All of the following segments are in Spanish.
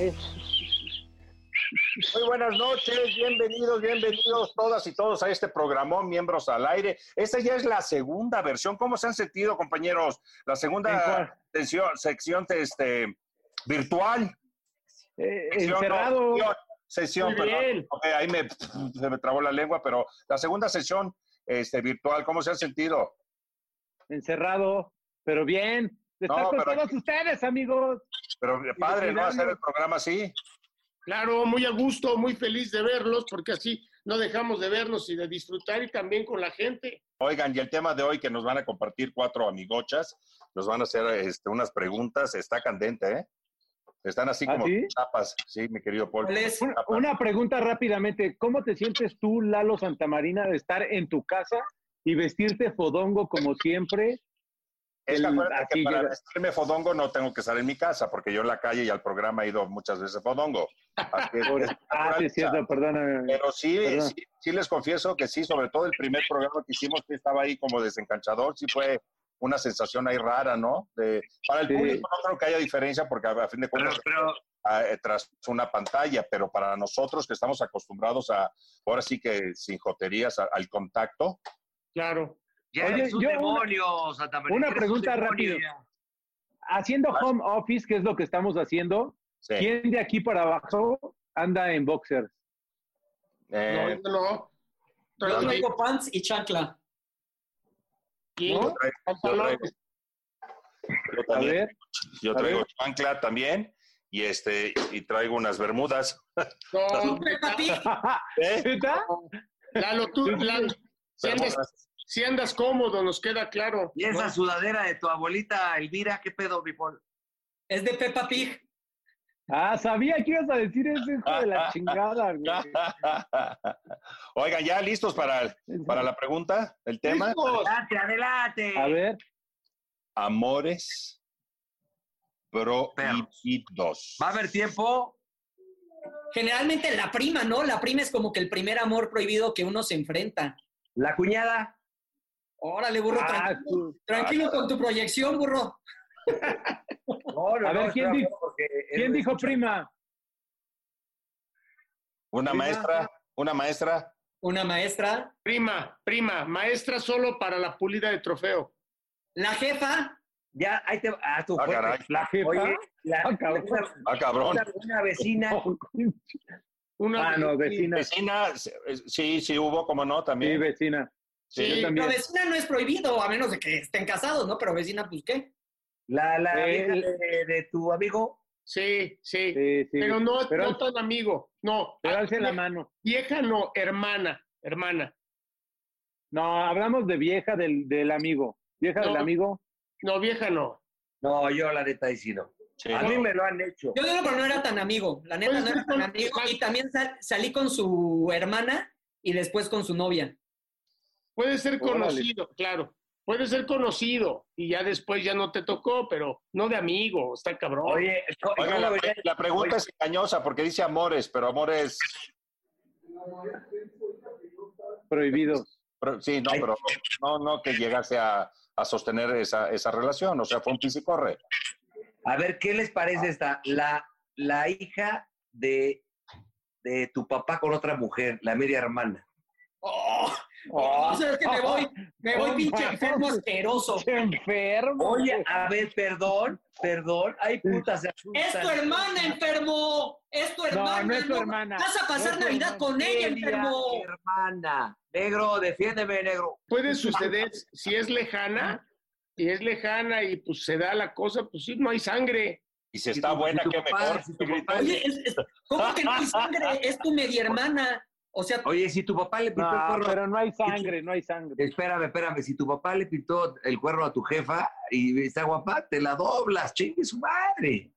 Muy buenas noches, bienvenidos, bienvenidos todas y todos a este programa Miembros al Aire. Esta ya es la segunda versión. ¿Cómo se han sentido, compañeros? La segunda sección, sección este, virtual. Eh, encerrado. sesión, perdón. ahí me, se me trabó la lengua, pero la segunda sesión este, virtual, ¿cómo se han sentido? Encerrado, pero bien. De estar con todos ustedes, amigos. Pero padre, ¿no? Hacer el programa así. Claro, muy a gusto, muy feliz de verlos, porque así no dejamos de vernos y de disfrutar y también con la gente. Oigan, y el tema de hoy que nos van a compartir cuatro amigochas, nos van a hacer este, unas preguntas, está candente, ¿eh? Están así ¿Ah, como sí? chapas, sí, mi querido Paul. Una, una pregunta rápidamente. ¿Cómo te sientes tú, Lalo Santamarina, de estar en tu casa y vestirte fodongo como siempre? Es que acuérdate que para llega- vestirme fodongo no tengo que estar en mi casa, porque yo en la calle y al programa he ido muchas veces fodongo. Así es, ah, sí, es cierto, perdóname. Pero sí, Perdón. sí, sí les confieso que sí, sobre todo el primer programa que hicimos, que estaba ahí como desencanchador, sí fue una sensación ahí rara, ¿no? De, para el Sí. público no creo que haya diferencia, porque a, a fin de cuentas ah, eh, tras una pantalla, pero para nosotros que estamos acostumbrados a, ahora sí que sin joterías, a- al contacto, Claro. Ya Oye, eres un yo una- demonio, Santa María. una eres un pregunta ya. Haciendo home office, que es lo que estamos haciendo, sí. ¿quién de aquí para abajo anda en boxers? Eh, no, no. Yo Traigo traigo pants y chancla. aquí yo traigo- yo yo A también- ver, yo traigo chancla también y este y traigo unas bermudas. No. ¿Eh? ¿Está? Lalo, tú. Lalo, si. Si andas cómodo, nos queda claro. Y esa ¿no? sudadera de tu abuelita Elvira, ¿qué pedo, mi Paul? Es de Peppa Pig. Ah, sabía que ibas a decir eso, hijo de la chingada, güey. Oigan, ya listos para, para la pregunta, el tema. Listos. Adelante, adelante. A ver, Amores prohibidos. ¿Va a haber tiempo? Generalmente la prima, ¿no? La prima es como que el primer amor prohibido que uno se enfrenta. La cuñada. Órale, burro, Ah, tranquilo, tú- tranquilo con tu proyección, burro. No, no, A ver, ¿quién dijo- ¿quién dijo prima? Una Prima. maestra, una maestra. Una maestra. Prima, prima, maestra solo para la pulida de trofeo. La jefa. Ya, ahí te va. Ah, tu Ah, caray. ¿La jefa? Oye, la, Ah, cabrón. una, Ah, cabrón. una- una vecina. Una Ah, no, vecina. Vecina, sí, sí hubo, como no, Sí, también. vecina. Sí. Yo Pero vecina no es prohibido, a menos de que estén casados, ¿no? Pero vecina, pues, ¿qué? La, la Eh, vieja de, de tu amigo. Sí, sí. Sí, sí. Pero no, Pero, no tan amigo. No. pero Ah, alce la mano. Vieja no, hermana, hermana. No, hablamos de vieja del, del amigo. Vieja del amigo. No, vieja no. No, yo la neta ahí sí no. Sí. A mí me lo han hecho. Yo digo, pero no era tan amigo. La neta, Pues no era tan amigo. Y también sal- salí con su hermana y después con su novia. Puede ser Órale. conocido, claro. Puede ser conocido y ya después ya no te tocó, pero no de amigo, está cabrón. Oye, co- Oigan, ¿cómo la, pregunta Oye, es engañosa porque dice amores, pero amores. Prohibidos. pero- sí, no, Ay. pero no, no que llegase a, a sostener esa, esa relación. O sea, fue un pis y corre. A ver, ¿qué les parece esta? La, la hija de de tu papá con otra mujer, la media hermana? Oh, o sea, es que me voy, me voy pinche enfermo asqueroso. ¡Qué enfermo! Oye, a ver, perdón, perdón. Ay, puta, se asustan. Es tu hermana, enfermo. Es tu hermana. no es tu hermana. Vas a pasar No Navidad con ella, enfermo. hermana. Negro, defiéndeme, negro. Puede suceder si es lejana, si es lejana y pues se da la cosa, pues sí, no hay sangre. Y si está buena, Si qué mejor. si Oye, es- es- ¿cómo que no hay sangre? Es tu media hermana. O sea, Oye, si tu papá le pintó el No, cuerno. pero no hay sangre, no hay sangre. Espérame, espérame. Si tu papá le pintó el cuerno a tu jefa y está guapa, te la doblas, chingue su madre.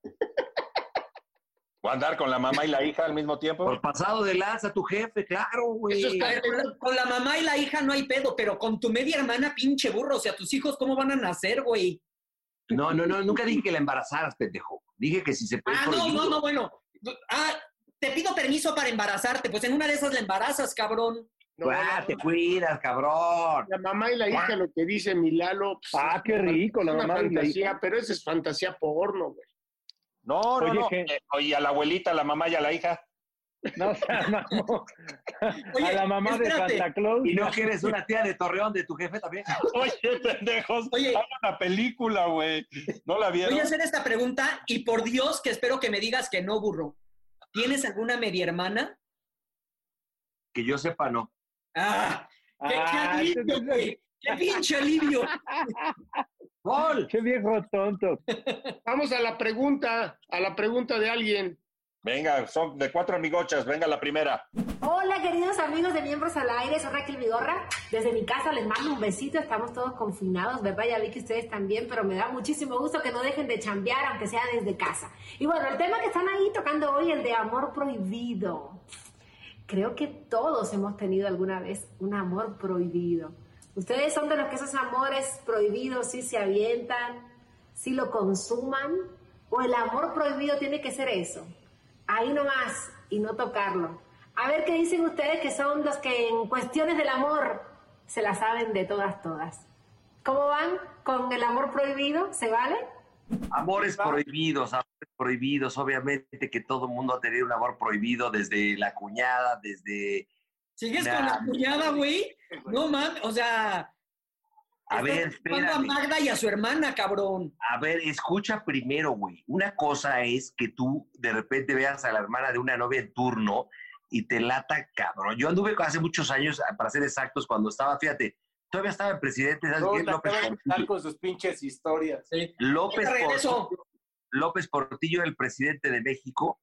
¿O andar con la mamá y la hija al mismo tiempo? Por pasado de lanza tu jefe, claro, güey. Eso está- con, la, con la mamá y la hija no hay pedo, pero con tu media hermana, pinche burro. O sea, tus hijos, ¿cómo van a nacer, güey? No, no, no, nunca dije que la embarazaras, pendejo. Dije que si se puede. Ah, no, no, no, bueno. Ah, te pido permiso para embarazarte. Pues en una de esas la embarazas, cabrón. No, Ah, te cuidas, cabrón. la mamá y la hija, lo que dice mi Lalo, pues, Ah, qué rico, la es una mamá y la fantasía, hija. pero esa es fantasía porno, güey. No, no, Oye, no. que- Eh, Oye, a la abuelita, a la mamá y a la hija. No, o sea, mamó. Oye, a la mamá de. Santa Claus. ¿Y no quieres una tía de Torreón de tu jefe también? Oye, pendejos. Oye. Hay una película, güey. ¿No la vieron? Voy a hacer esta pregunta y por Dios que espero que me digas que no, burro. ¿Tienes alguna media hermana? Que yo sepa, no. ¡Ah! ¡Qué, qué Ah, alivio, güey! ¡Qué pinche alivio! ¡Gol! Qué viejo tonto. Vamos a la pregunta, a la pregunta de alguien. Venga, son de cuatro amigochas. Venga, la primera. Hola queridos amigos de Miembros al Aire, soy Raquel Vigorra. Desde mi casa les mando un besito, estamos todos confinados, ¿verdad? Ya vi que ustedes también, pero me da muchísimo gusto que no dejen de chambear, aunque sea desde casa. Y bueno, el tema que están ahí tocando hoy, el de amor prohibido. Creo que todos hemos tenido alguna vez un amor prohibido. ¿Ustedes son de los que esos amores prohibidos sí se avientan, sí lo consuman? ¿O el amor prohibido tiene que ser eso? Ahí nomás y no tocarlo. A ver qué dicen ustedes que son los que en cuestiones del amor se la saben de todas, todas. ¿Cómo van con el amor prohibido? ¿Se vale? Amores prohibidos, amores prohibidos. Obviamente que todo el mundo ha tenido un amor prohibido desde la cuñada, desde... ¿Sigues Nah. con la cuñada, güey? No mames, o sea. A ver, culpando a espérame. Magda y a su hermana, cabrón. A ver, escucha primero, güey. Una cosa es que tú de repente veas a la hermana de una novia en turno y te lata, cabrón. Yo anduve hace muchos años, para ser exactos, cuando estaba, fíjate, todavía estaba el presidente, ¿sabes quién? López Portillo. con sus pinches historias. Sí. López. Portillo, López Portillo el presidente de México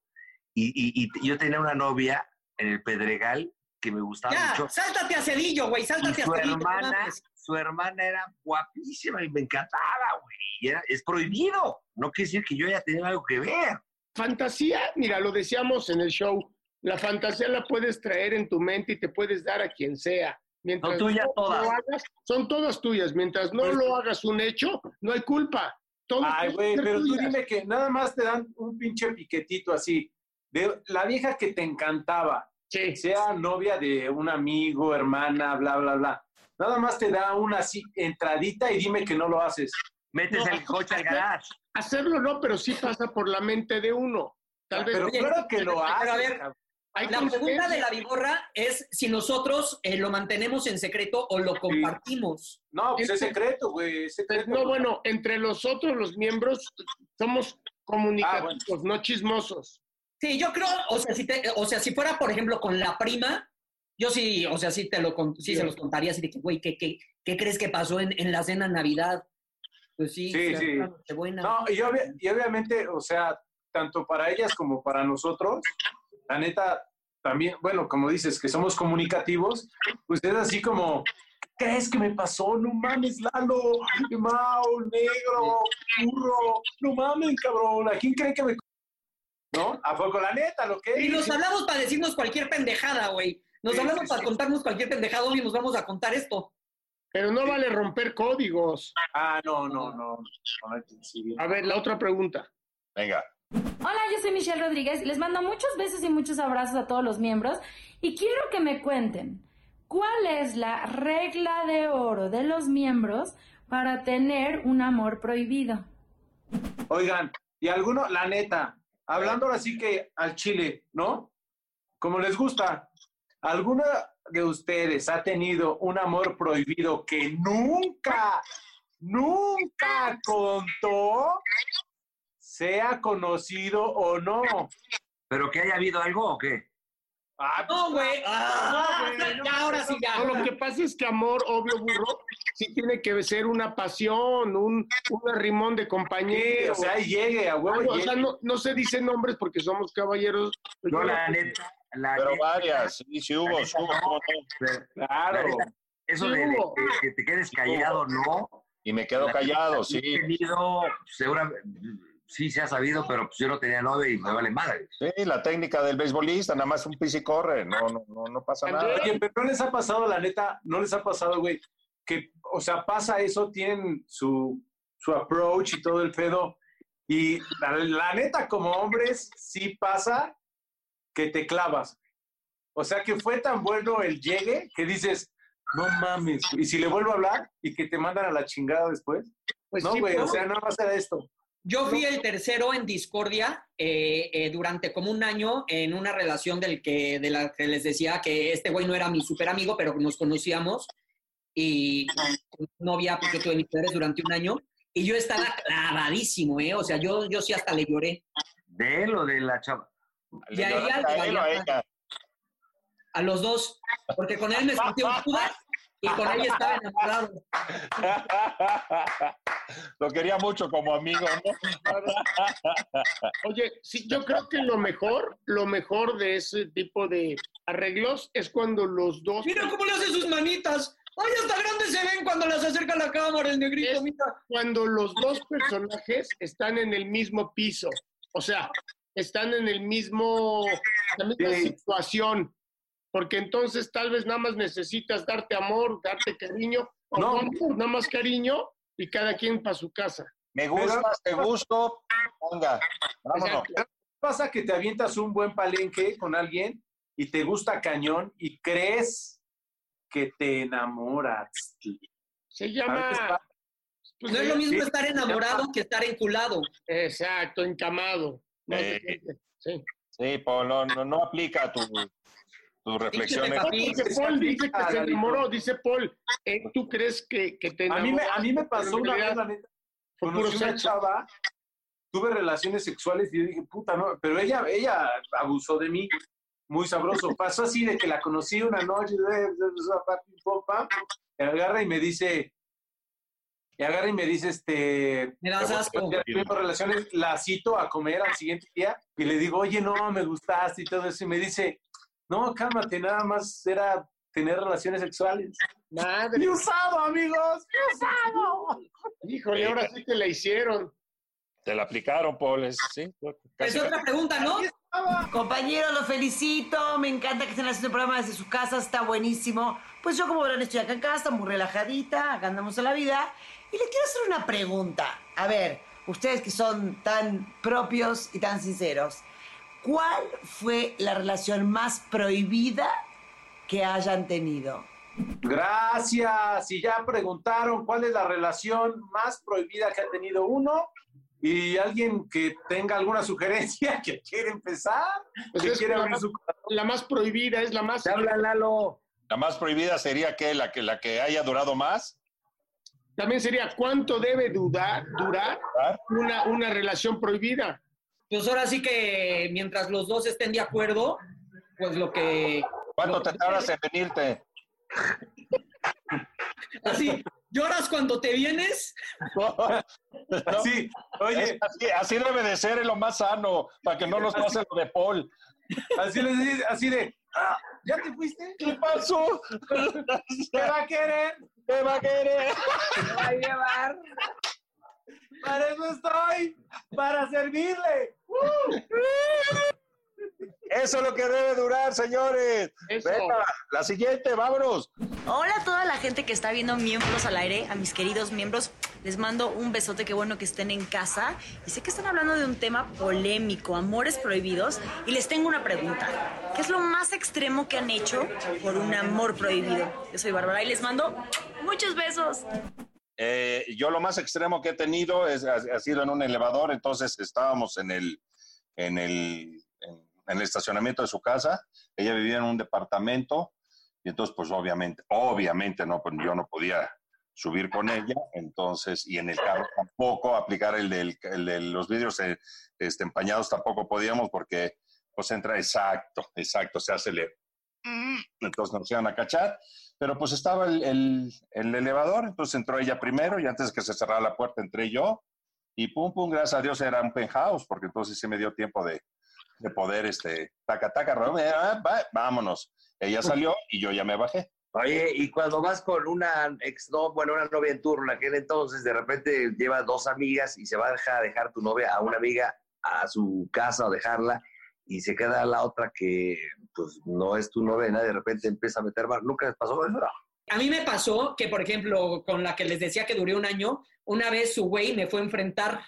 y, y- y yo tenía una novia en el Pedregal que me gustaba Ya, mucho. sáltate a Cedillo, güey, Y sáltate a su Cedillo. no hermana. Su hermana era guapísima y me encantaba, güey. Era- es prohibido. No quiere decir que yo haya tenido algo que ver. Fantasía, mira, lo decíamos en el show, la fantasía la puedes traer en tu mente y te puedes dar a quien sea. Mientras Son tuyas no todas. lo hagas, son todas tuyas. Mientras no Pues- lo hagas un hecho, no hay culpa. Todo Ay, güey, pero tú tuyas. dime que nada más te dan un pinche piquetito así. De la vieja que te encantaba, Sí. sea novia de un amigo, hermana, bla, bla, bla. Nada más te da una así entradita y dime que no lo haces. Metes No, el coche al garage. Hacerlo no, pero sí pasa por la mente de uno. Tal vez Pero Oye, claro que lo pero a haces. ver, La pregunta de la vigorra es si nosotros eh, lo mantenemos en secreto o lo compartimos. No, pues es secreto, güey. Es secreto. No, bueno, entre nosotros los miembros somos comunicativos, no chismosos. Sí, yo creo, o sea, si te- o sea, si fuera, por ejemplo, con la prima, yo sí, o sea, sí te lo sí se los contaría así de que, güey, ¿qué, qué, qué crees que pasó en, en la cena Navidad? Pues sí, Sí, o sea, sí. Nochebuena. No, y, obvia- y obviamente, o sea, tanto para ellas como para nosotros, la neta, también, bueno, como dices, que somos comunicativos, pues es así como, ¿crees que me pasó? No mames, Lalo, Mau, negro, burro, no mames, cabrón, ¿a quién cree que me... ¿No? ¿A poco la neta, lo que Y nos hablamos para decirnos cualquier pendejada, güey. Nos Sí, hablamos sí, para sí. contarnos cualquier pendejada y nos vamos a contar esto. Pero no vale romper códigos. Ah, no, no, no. sí. A ver, la otra pregunta. Venga. Hola, yo soy Michelle Rodríguez les mando muchos besos y muchos abrazos a todos los miembros y quiero que me cuenten cuál es la regla de oro de los miembros para tener un amor prohibido. Oigan, y alguno, la neta, hablando así que al chile, ¿no? como les gusta. ¿Alguna de ustedes ha tenido un amor prohibido que nunca, nunca contó? Sea conocido o no. ¿Pero que haya habido algo o qué? Ah, pues, No, güey. Ah, No, güey, no. ya, ahora sí, ya. No, lo que pasa es que amor, obvio, burro, sí tiene que ser una pasión, un, un arrimón de sí, compañero. o sea, ahí llegue, a huevo. O sea, no, no se dicen nombres porque somos caballeros. No, la neta. La Pero neta, varias, sí, sí hubo, sí hubo, ¿cómo no? pero claro. la neta, Eso Sí de, de que, te quedes callado, no. Y me quedo callado, sí. He tenido, seguramente, sí se ha sabido, pero pues yo no tenía novia y me vale madre. Sí, la técnica del beisbolista, nada más un pis y corre, no, no, no, no pasa nada. Oye, pero no les ha pasado, la neta, no les ha pasado, güey, que, o sea, pasa eso, tienen su, su approach y todo el pedo, y la, la neta, como hombres, sí pasa que te clavas. O sea, que fue tan bueno el llegue que dices, no mames, y si le vuelvo a hablar y que te mandan a la chingada después. Pues no, güey, o sea, nada más era esto. Yo fui el tercero en discordia eh, eh, durante como un año en una relación del que, de la que les decía que este güey no era mi super amigo, pero nos conocíamos y novia, yo tuve mis padres durante un año y yo estaba clavadísimo, ¿eh? O sea, yo, yo sí hasta le lloré. ¿De él o de la chava? Y a Le ella lloras le a él o a valía ella. A los dos, porque con él me sentí un Judas y con ella estaba enamorado. Lo quería mucho como amigo, ¿no? Oye, sí, yo creo que lo mejor, lo mejor de ese tipo de arreglos es cuando los dos. Mira cómo le hace sus manitas. Ay, hasta grandes se ven cuando las acerca a la cámara el negrito, Es- mira. cuando los dos personajes están en el mismo piso. O sea, están en el mismo, la misma Sí. situación. Porque entonces tal vez nada más necesitas darte amor, darte cariño, o No. amor, nada más cariño y cada quien para su casa. Me gusta, te gusto, venga, vámonos. Exacto. Pasa que te avientas un buen palenque con alguien y te gusta cañón y crees que te enamoras. Se llama. pa- pues, No es lo mismo Sí. estar enamorado que estar enculado. Exacto, encamado. No Eh. sí. Sí, Paul, no, no, no aplica tu, tus reflexiones. Porque Paul dice que se enamoró, dice Paul. eh, ¿Tú crees que, que te A mí, me, a mí me pasó una vez, la neta, conocí una chava, tuve relaciones sexuales y yo dije, puta, no, pero ella, ella abusó de mí, muy sabroso. Pasó así de que la conocí una noche, eh, y agarra y me dice, y agarra y me dice, este, Me das asco. relaciones, la cito a comer al siguiente día y le digo, oye, no, me gustaste y todo eso, y me dice, no, cálmate, nada más era tener relaciones sexuales. Madre, ¡Y usado, amigos! ¡Y usado! híjole, ahora sí te la hicieron. Te la aplicaron, Paul, sí. Es otra pregunta, ¿no? Compañeros, los felicito. Me encanta que estén haciendo el programa desde su casa. Está buenísimo. Pues yo, como verán, estoy acá en casa, muy relajadita. Acá andamos a la vida. Y les quiero hacer una pregunta. A ver, ustedes que son tan propios y tan sinceros. ¿Cuál fue la relación más prohibida que hayan tenido? Gracias. Y ya preguntaron cuál es la relación más prohibida que ha tenido uno. Y alguien que tenga alguna sugerencia que quiere empezar, Pues que quiere la abrir más- su La más prohibida es la más. ¿Te habla Lalo? La más prohibida sería que la que la que haya durado más. También sería cuánto debe durar, durar una, una relación prohibida. Pues ahora sí que mientras los dos estén de acuerdo, pues lo que... ¿Cuánto te tardas en venirte? Así, lloras cuando te vienes. Sí, oye, así, así debe de ser, es lo más sano, para que no nos pase lo de Paul. Así les dice, así de, "Ah, ¿ya te fuiste? ¿Qué pasó? ¿Qué va a querer? ¿Qué va a querer? va a llevar? Para eso estoy, para servirle. Eso es lo que debe durar, señores. Eso. Venga, la siguiente, vámonos. Hola a toda la gente que está viendo Miembros al Aire, a mis queridos miembros. Les mando un besote, qué bueno que estén en casa. Y sé que están hablando de un tema polémico, amores prohibidos. Y les tengo una pregunta. ¿Qué es lo más extremo que han hecho por un amor prohibido? Yo soy Bárbara y les mando muchos besos. Eh, yo lo más extremo que he tenido es, ha, ha sido en un elevador, entonces estábamos en el, en el, en el estacionamiento de su casa. Ella vivía en un departamento y entonces, pues obviamente, obviamente no, pues yo no podía subir con ella, entonces, y en el carro tampoco, aplicar el, del, el de los vidrios eh, este, empañados tampoco podíamos porque pues entra exacto, exacto, se hace le... Entonces nos iban a cachar, pero pues estaba el, el, el, elevador, entonces entró ella primero y antes de que se cerrara la puerta entré yo y pum, pum, gracias a Dios era un penthouse, porque entonces sí me dio tiempo de, de poder, este, taca, taca, ah, vámonos. Ella salió y yo ya me bajé. Oye, y cuando vas con una ex, no, bueno, una novia en turno aquel entonces, de repente lleva dos amigas y se va a dejar, dejar tu novia a una amiga a su casa o dejarla y se queda la otra que pues no es tu novia, de repente empieza a meter más. ¿Nunca les pasó eso? A mí me pasó que, por ejemplo, con la que les decía que duré un año, una vez su güey me fue a enfrentar.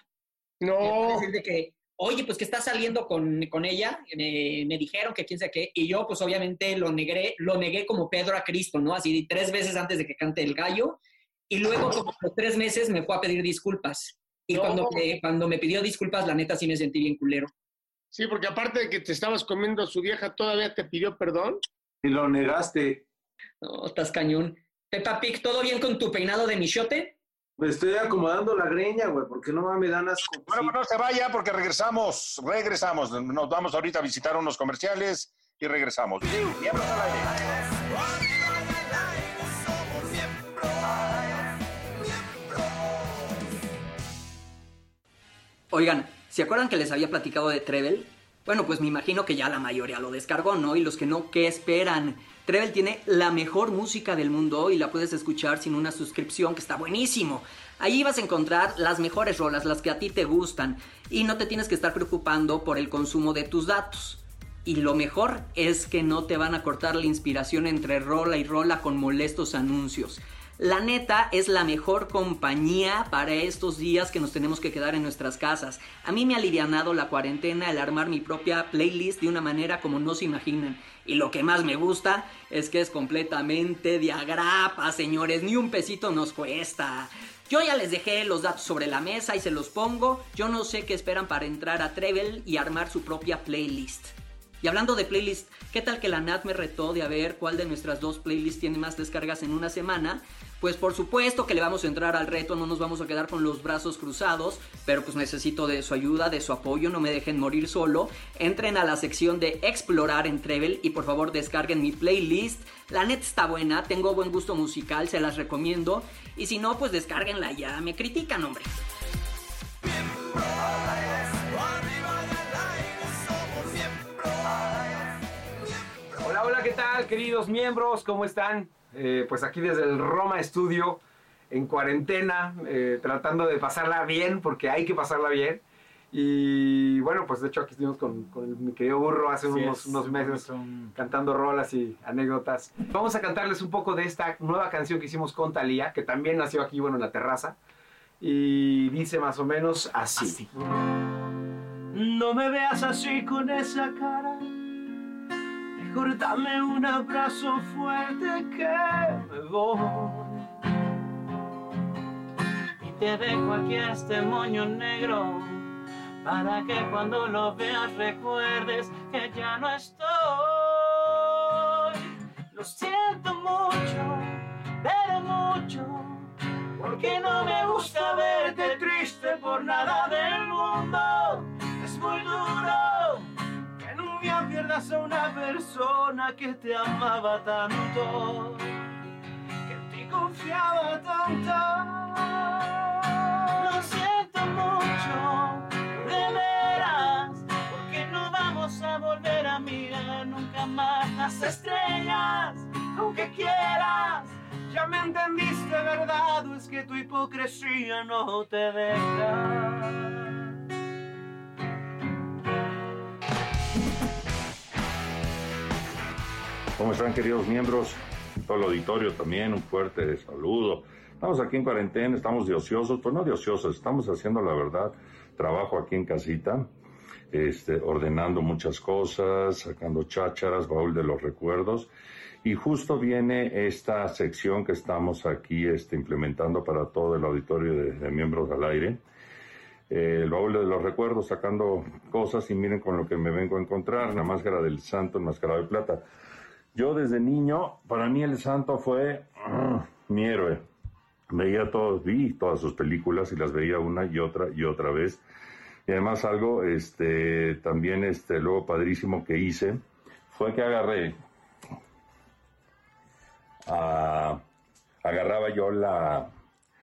No. Decir de que, oye, pues que está saliendo con, con ella, me, me, dijeron que quién sabe qué, y yo pues obviamente lo negué, lo negué como Pedro a Cristo, ¿no? Así tres veces antes de que cante el gallo, y luego como los tres meses me fue a pedir disculpas. Y cuando, me, cuando me pidió disculpas, la neta sí me sentí bien culero. Sí, porque aparte de que te estabas comiendo a su vieja, ¿todavía te pidió perdón? Y lo negaste. No, estás cañón. Peppa Pig, ¿todo bien con tu peinado de michote? Me estoy acomodando la greña, güey, porque no me dan asco. Bueno, pues no se vaya porque regresamos, regresamos. Nos vamos ahorita a visitar unos comerciales y regresamos. Miembros al aire. Oigan, ¿se acuerdan que les había platicado de Trevel? Bueno, pues me imagino que ya la mayoría lo descargó, ¿no? Y los que no, ¿qué esperan? Trevel tiene la mejor música del mundo y la puedes escuchar sin una suscripción, que está buenísimo. Ahí vas a encontrar las mejores rolas, las que a ti te gustan, y no te tienes que estar preocupando por el consumo de tus datos. Y lo mejor es que no te van a cortar la inspiración entre rola y rola con molestos anuncios. La neta es la mejor compañía para estos días que nos tenemos que quedar en nuestras casas. A mí me ha alivianado la cuarentena el armar mi propia playlist de una manera como no se imaginan. Y lo que más me gusta es que es completamente de agrapa, señores. Ni un pesito nos cuesta. Yo ya les dejé los datos sobre la mesa y se los pongo. Yo no sé qué esperan para entrar a Trevel y armar su propia playlist. Y hablando de playlist, ¿qué tal que la Nat me retó de a ver cuál de nuestras dos playlists tiene más descargas en una semana? Pues por supuesto que le vamos a entrar al reto, no nos vamos a quedar con los brazos cruzados, pero pues necesito de su ayuda, de su apoyo, no me dejen morir solo. Entren a la sección de explorar en Trevel y por favor descarguen mi playlist. La net está buena, tengo buen gusto musical, se las recomiendo. Y si no, pues descárguenla ya, me critican, hombre. Hola, hola, ¿qué tal, queridos miembros? ¿Cómo están? Eh, pues aquí desde el Roma Studio, en cuarentena, eh, tratando de pasarla bien, porque hay que pasarla bien. Y bueno, pues de hecho aquí estuvimos con, con mi querido Burro hace unos, unos, meses cantando rolas y anécdotas. Vamos a cantarles un poco de esta nueva canción que hicimos con Talía, que también nació aquí, bueno, en la terraza. Y dice más o menos así. así. No me veas así con esa cara Mejor dame un abrazo fuerte que me voy. Y te dejo aquí este moño negro para que cuando lo veas recuerdes que ya no estoy. Lo siento mucho, pero mucho, porque no me gusta verte triste por nada del mundo. Es muy duro pierdas a una persona que te amaba tanto, que en ti confiaba tanto. Lo siento mucho, de veras, porque no vamos a volver a mirar nunca más las estrellas, aunque quieras. Ya me entendiste, ¿verdad? Es que tu hipocresía no te deja. ¿Cómo están queridos miembros? Todo el auditorio también, un fuerte saludo. Estamos aquí en cuarentena, estamos de ociosos, pues no de ociosos, estamos haciendo la verdad, trabajo aquí en casita, este, ordenando muchas cosas, sacando chácharas, baúl de los recuerdos. Y justo viene esta sección que estamos aquí este, implementando para todo el auditorio de, miembros al aire, el baúl de los recuerdos sacando cosas y miren con lo que me vengo a encontrar, la máscara del santo enmascarado de plata. Yo desde niño, para mí el santo fue ah, mi héroe. Veía todos, vi todas sus películas y las veía una y otra y otra vez. Y además algo, este, también, este, luego padrísimo que hice, fue que agarré, ah, agarraba yo la,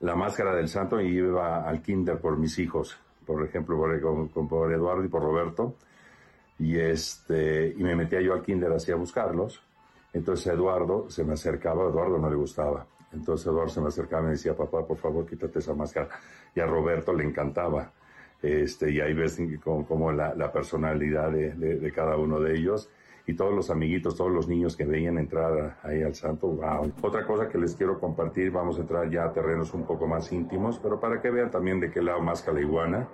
La máscara del santo y iba al kinder por mis hijos, por ejemplo, por, por, Eduardo y por Roberto, y, este, y me metía yo al kinder así a buscarlos. Entonces Eduardo se me acercaba, Eduardo no le gustaba. Entonces Eduardo se me acercaba y me decía, papá, por favor, quítate esa máscara. Y a Roberto le encantaba. Este, y ahí ves como, la, la, personalidad de, de, cada uno de ellos y todos los amiguitos, todos los niños que veían entrar ahí al santo, wow. Otra cosa que les quiero compartir, vamos a entrar ya a terrenos un poco más íntimos, pero para que vean también de qué lado más iguana,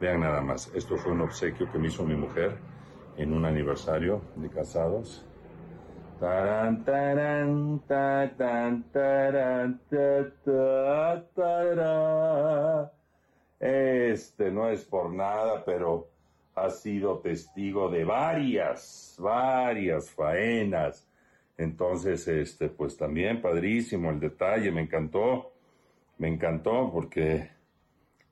vean nada más, esto fue un obsequio que me hizo mi mujer en un aniversario de casados. Taran, taran, taran, este no es por nada, pero ha sido testigo de varias, varias faenas. Entonces, este, pues también padrísimo el detalle, me encantó, me encantó porque,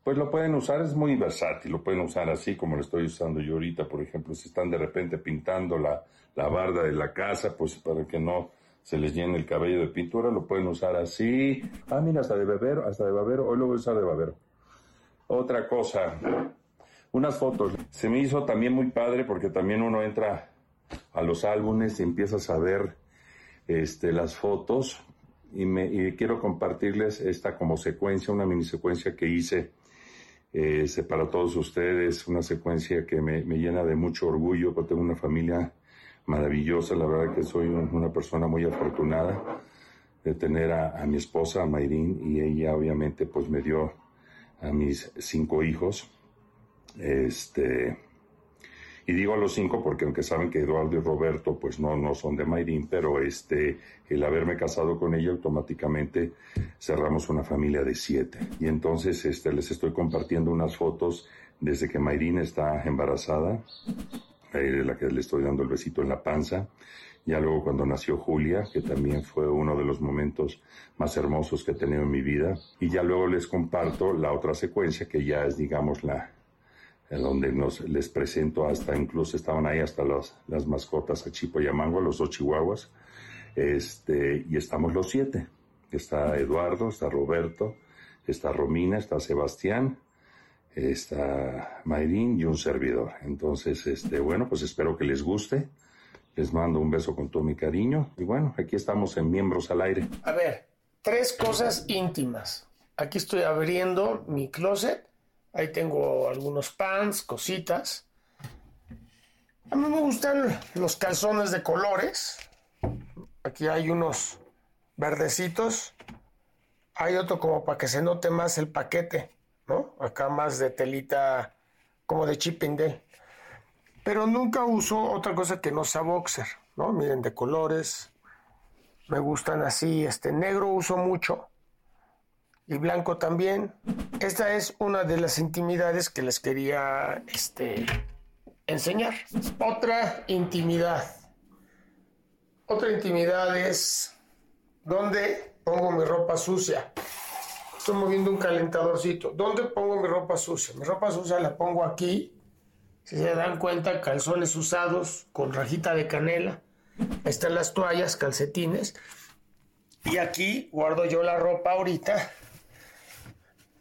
pues lo pueden usar, es muy versátil, lo pueden usar así como lo estoy usando yo ahorita, por ejemplo, si están de repente pintando la, la barda de la casa, pues para que no se les llene el cabello de pintura, lo pueden usar así. Ah, mira, hasta de babero, hasta de babero, hoy lo voy a usar de babero. Otra cosa, unas fotos. Se me hizo también muy padre porque también uno entra a los álbumes y empiezas a ver este, las fotos. Y, me, quiero compartirles esta como secuencia, una mini secuencia que hice eh, para todos ustedes, una secuencia que me, llena de mucho orgullo porque tengo una familia maravillosa, la verdad que soy una persona muy afortunada de tener a, a mi esposa, a Mayrín, y ella obviamente pues me dio a mis cinco hijos este, y digo a los cinco porque aunque saben que Eduardo y Roberto pues no, no son de Mayrín, pero este, el haberme casado con ella automáticamente cerramos una familia de siete. Y entonces este, les estoy compartiendo unas fotos desde que Mayrín está embarazada, de la que le estoy dando el besito en la panza. Ya luego cuando nació Julia, que también fue uno de los momentos más hermosos que he tenido en mi vida. Y ya luego les comparto la otra secuencia que ya es, digamos, la, en donde nos, les presento hasta, incluso estaban ahí hasta las, las mascotas a Chipo y a Mango, los dos chihuahuas, este, y estamos los siete. Está Eduardo, está Roberto, está Romina, está Sebastián, está Mayrín y un servidor. Entonces, este, bueno, pues espero que les guste. Les mando un beso con todo mi cariño. Y bueno, aquí estamos en Miembros al Aire. A ver, tres cosas íntimas. Aquí estoy abriendo mi closet Ahí tengo algunos pants, cositas. A mí me gustan los calzones de colores. Aquí hay unos verdecitos. Hay otro como para que se note más el paquete, ¿no? Acá más de telita como de chipping Pero nunca uso otra cosa que no sea boxer, ¿no? Miren, de colores. Me gustan así, este negro uso mucho y blanco también. Esta es una de las intimidades que les quería este, enseñar. Otra intimidad. Otra intimidad es donde pongo mi ropa sucia. Estoy moviendo un calentadorcito. ¿Dónde pongo mi ropa sucia? Mi ropa sucia la pongo aquí. Si se dan cuenta, calzones usados con rajita de canela. Ahí están las toallas, calcetines. Y aquí guardo yo la ropa ahorita.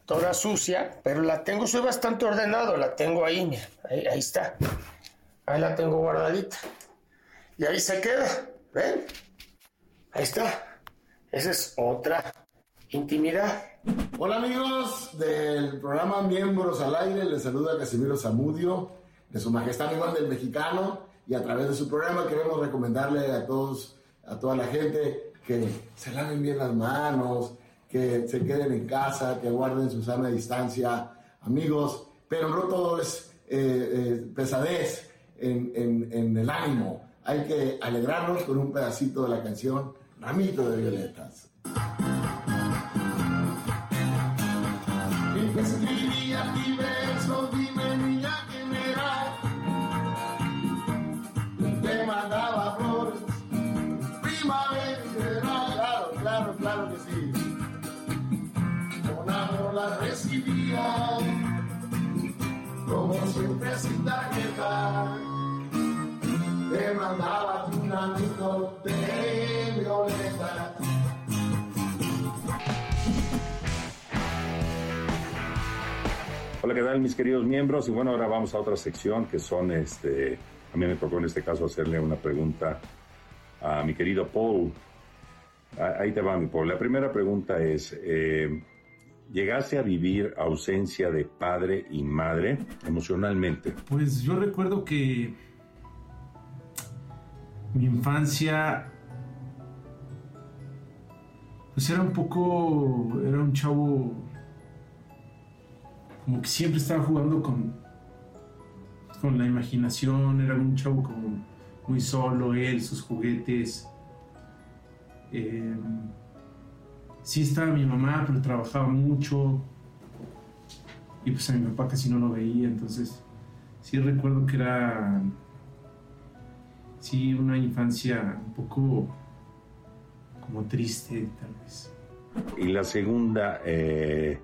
Toda sucia, pero la tengo, soy bastante ordenado, la tengo ahí. Ahí, está. Ahí la tengo guardadita. Y ahí se queda. ¿Ven? Ahí está. Esa es otra intimidad. Hola amigos del programa Miembros al Aire, les saluda Casimiro Zamudio, de Su Majestad Igual del Mexicano, y a través de su programa queremos recomendarle a todos, a toda la gente que se laven bien las manos, que se queden en casa, que guarden su sana distancia, amigos, pero no todo es eh, eh, pesadez en, en, en el ánimo. Hay que alegrarnos con un pedacito de la canción Ramito de Violetas. Hola, ¿qué tal mis queridos miembros? Y bueno, ahora vamos a otra sección que son, este, a mí me tocó en este caso hacerle una pregunta a mi querido Paul. Ah, Ahí te va mi Paul. La primera pregunta es, eh, ¿llegaste a vivir ausencia de padre y madre emocionalmente? Pues yo recuerdo que mi infancia pues era un poco era un chavo como que siempre estaba jugando con con la imaginación era un chavo como muy solo él sus juguetes Eh, sí estaba mi mamá pero trabajaba mucho y pues a mi papá casi no lo veía entonces sí recuerdo que era sí, una infancia un poco como triste, tal vez. Y la segunda eh,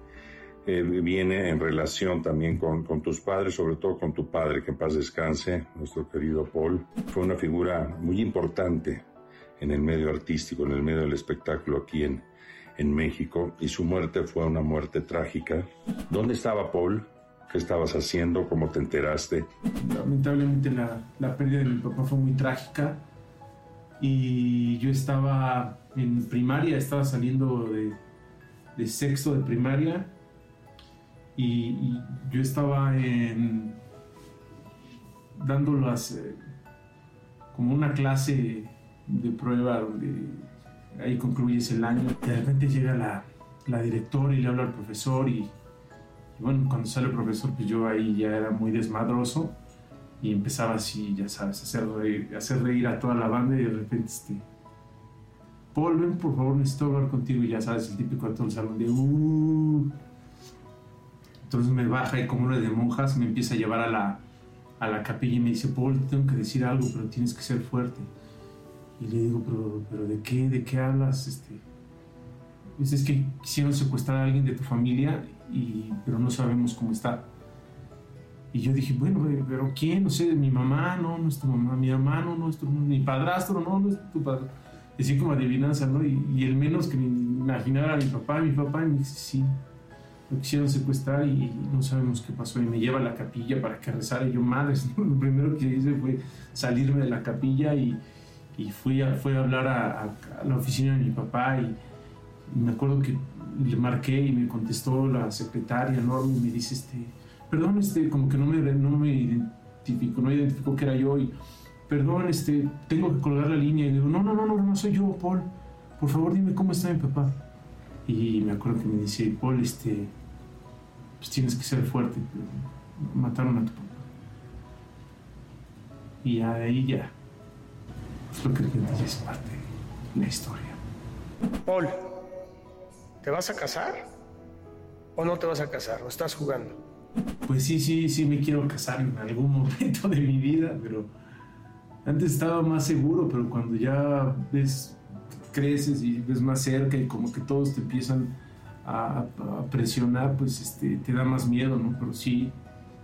eh, viene en relación también con, con tus padres, sobre todo con tu padre, que en paz descanse, nuestro querido Paul. Fue una figura muy importante en el medio artístico, en el medio del espectáculo aquí en, en México, y su muerte fue una muerte trágica. ¿Dónde estaba Paul? ¿Qué estabas haciendo? ¿Cómo te enteraste? Lamentablemente la, la pérdida de mi papá fue muy trágica y yo estaba en primaria, estaba saliendo de, de sexto de primaria y, yo estaba en, dando las, eh, como una clase de prueba donde ahí concluyes el año. De repente llega la, la directora y le habla al profesor y, bueno, cuando sale el profesor, pues yo ahí ya era muy desmadroso y empezaba así, ya sabes, hacer hacer reír a toda la banda y de repente, este, Paul, ven por favor, necesito hablar contigo y ya sabes, el típico de todo el salón de, "Uh". Entonces me baja y como una de monjas me empieza a llevar a la, a la capilla y me dice, Paul, te tengo que decir algo, pero tienes que ser fuerte. Y le digo, pero, pero ¿de qué? ¿De qué hablas? Este, dice, es que quisieron secuestrar a alguien de tu familia, y, pero no sabemos cómo está. Y yo dije, bueno, pero ¿quién? No sé, mi mamá, no, no es tu mamá, mi hermano, no es tu mi padrastro, no, no es tu padre. Y así como adivinanza, ¿no? Y, y el menos que me imaginara era mi papá, mi papá, y me dice, sí, lo quisieron secuestrar y no sabemos qué pasó. Y me lleva a la capilla para que rezara. Y yo, madres, ¿no? lo primero que hice fue salirme de la capilla y, y fui, a, fui a hablar a, la oficina de mi papá. Y, me acuerdo que le marqué y me contestó la secretaria, ¿no? Y me dice, este, perdón, este, como que no me, no me identificó, no identificó que era yo. Y, perdón, este, tengo que colgar la línea. Y le digo, no, no, no, no, no soy yo, Paul. Por favor, dime cómo está mi papá. Y me acuerdo que me dice, Paul, este, pues tienes que ser fuerte. Mataron a tu papá. Y ahí ya. Pues lo que ya es parte de la historia. Paul, ¿te vas a casar? ¿O no te vas a casar? ¿O estás jugando? Pues sí, sí, sí me quiero casar en algún momento de mi vida, pero antes estaba más seguro, pero cuando ya ves, creces y ves más cerca y como que todos te empiezan a, a presionar, pues este, te da más miedo, ¿no? Pero sí,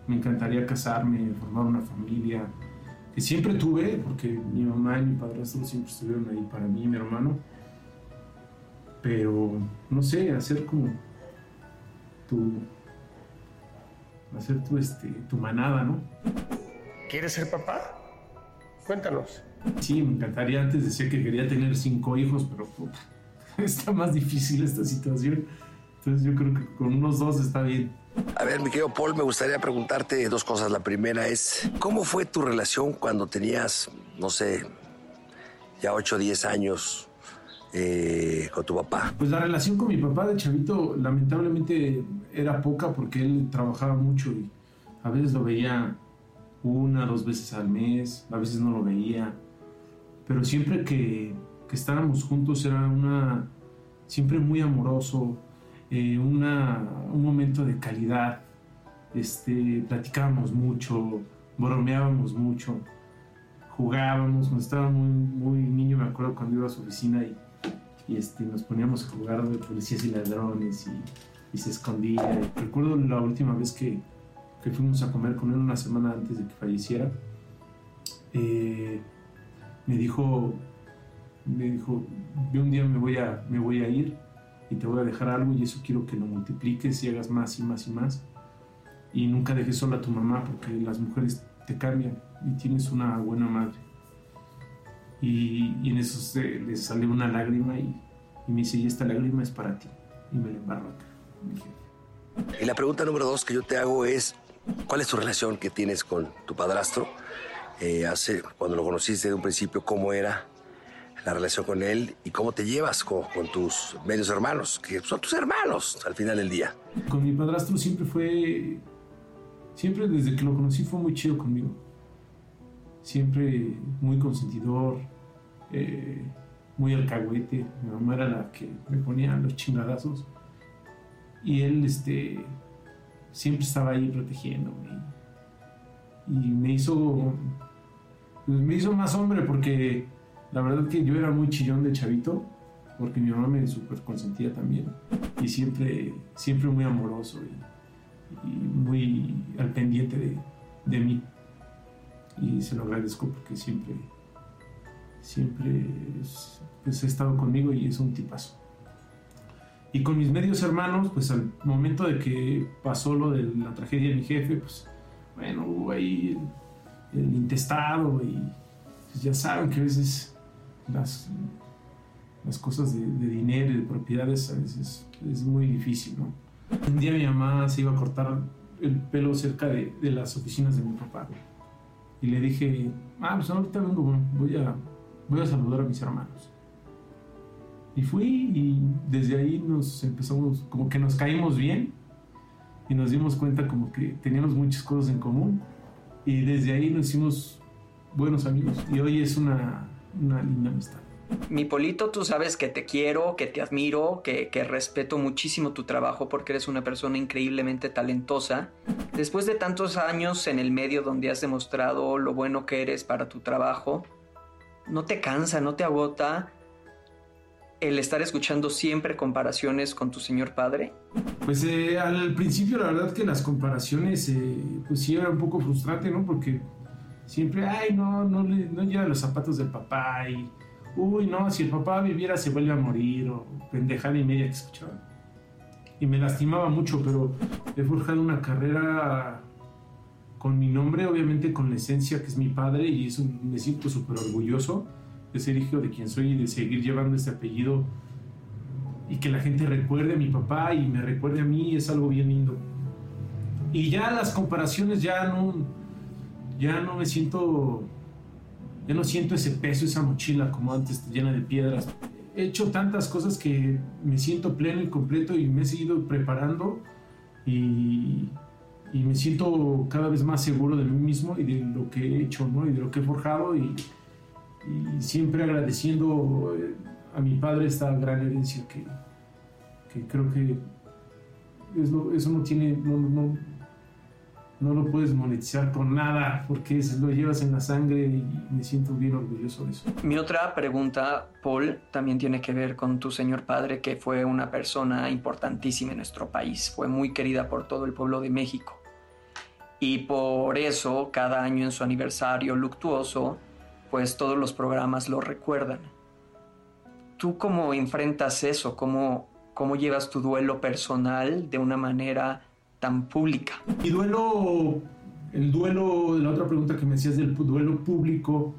me encantaría casarme, formar una familia, que siempre tuve, porque mi mamá y mi padrastro siempre estuvieron ahí para mí y mi hermano. Pero, no sé, hacer como tu. hacer tu, este, tu manada, ¿no? ¿Quieres ser papá? Cuéntanos. Sí, me encantaría. Antes decía que quería tener cinco hijos, pero puta, está más difícil esta situación. Entonces yo creo que con unos dos está bien. A ver, mi querido Paul, me gustaría preguntarte dos cosas. La primera es, ¿cómo fue tu relación cuando tenías, no sé, ya 8 o 10 años eh, con tu papá? Pues la relación con mi papá de chavito lamentablemente era poca porque él trabajaba mucho y a veces lo veía una, dos veces al mes, a veces no lo veía. Pero siempre que, que estábamos juntos era una, siempre muy amoroso, eh, un momento de calidad. Este, platicábamos mucho, bromeábamos mucho, jugábamos. Cuando estaba muy, muy niño, me acuerdo cuando iba a su oficina y, este, nos poníamos a jugar de policías y ladrones y, se escondía. Recuerdo la última vez que, fuimos a comer con él una semana antes de que falleciera. Eh, me dijo, me dijo, yo un día me voy a ir y te voy a dejar algo y eso quiero que lo multipliques y hagas más y más y más. Y nunca dejes sola a tu mamá porque las mujeres te cambian y tienes una buena madre. Y, y en eso se, le sale una lágrima y, y, me dice, y esta lágrima es para ti. Y me la embarro acá. Y la pregunta número dos que yo te hago es, ¿cuál es tu relación que tienes con tu padrastro? Eh, hace, cuando lo conociste de un principio, ¿cómo era? La relación con él y cómo te llevas con, tus medios hermanos, que son tus hermanos al final del día. Con mi padrastro siempre fue, siempre desde que lo conocí fue muy chido conmigo. Siempre muy consentidor, eh, muy alcahuete. Mi mamá era la que me ponía los chingadazos. Y él este, siempre estaba ahí protegiéndome. Y me hizo, pues me hizo más hombre porque la verdad que yo era muy chillón de chavito, porque mi mamá me súper consentía también. Y siempre, siempre muy amoroso y, muy al pendiente de, mí. Y se lo agradezco porque siempre, siempre pues, ha estado conmigo y es un tipazo. Y con mis medios hermanos, pues al momento de que pasó lo de la tragedia de mi jefe, pues bueno, hubo ahí el, el intestado y pues, ya saben que a veces las, las cosas de, de, dinero y de propiedades a veces es muy difícil, ¿no? Un día mi mamá se iba a cortar el pelo cerca de, de las oficinas de mi papá y le dije, ah, pues ahorita vengo, voy a, voy a saludar a mis hermanos. Y fui y desde ahí nos empezamos, como que nos caímos bien y nos dimos cuenta como que teníamos muchas cosas en común y desde ahí nos hicimos buenos amigos y hoy es una, una linda amistad. Mi Polito, tú sabes que te quiero, que te admiro, que, que, respeto muchísimo tu trabajo porque eres una persona increíblemente talentosa. Después de tantos años en el medio donde has demostrado lo bueno que eres para tu trabajo, ¿no te cansa, no te agota el estar escuchando siempre comparaciones con tu señor padre? Pues eh, al principio la verdad que las comparaciones eh, pues sí era un poco frustrante, ¿no? Porque siempre, ay, no, no, no lleva los zapatos del papá y, uy, no, si el papá viviera se vuelve a morir o pendejada y media que escuchaba. Y me lastimaba mucho, pero he forjado una carrera con mi nombre, obviamente con la esencia que es mi padre y eso me siento súper orgulloso de ser hijo de quien soy y de seguir llevando este apellido y que la gente recuerde a mi papá y me recuerde a mí es algo bien lindo. Y ya las comparaciones ya no ya no me siento, ya no siento ese peso, esa mochila como antes llena de piedras. He hecho tantas cosas que me siento pleno y completo y me he seguido preparando y, y me siento cada vez más seguro de mí mismo y de lo que he hecho ¿no? y de lo que he forjado y, y siempre agradeciendo eh, a mi padre esta gran herencia que, que creo que eso, eso no tiene, no, no, no lo puedes monetizar con nada porque lo llevas en la sangre y me siento bien orgulloso de eso. Mi otra pregunta, Paul, también tiene que ver con tu señor padre, que fue una persona importantísima en nuestro país. Fue muy querida por todo el pueblo de México. Y por eso, cada año en su aniversario luctuoso, pues todos los programas lo recuerdan. ¿Tú cómo enfrentas eso? ¿Cómo, cómo llevas tu duelo personal de una manera tan pública? Y duelo, el duelo, la otra pregunta que me decías del duelo público,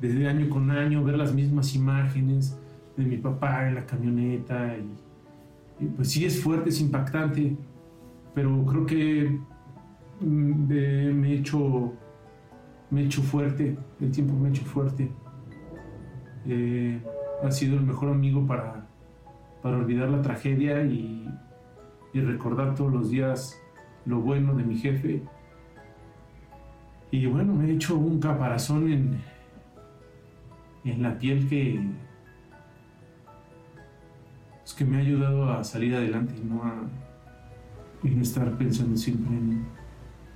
desde año con año, ver las mismas imágenes de mi papá en la camioneta, y, pues sí es fuerte, es impactante, pero creo que mm, me he hecho, me he hecho fuerte, el tiempo me ha hecho fuerte. Eh, ha sido el mejor amigo para, para olvidar la tragedia y recordar todos los días lo bueno de mi jefe. Y bueno, me he hecho un caparazón en, en la piel que, pues, que me ha ayudado a salir adelante y no, a, y no estar pensando siempre en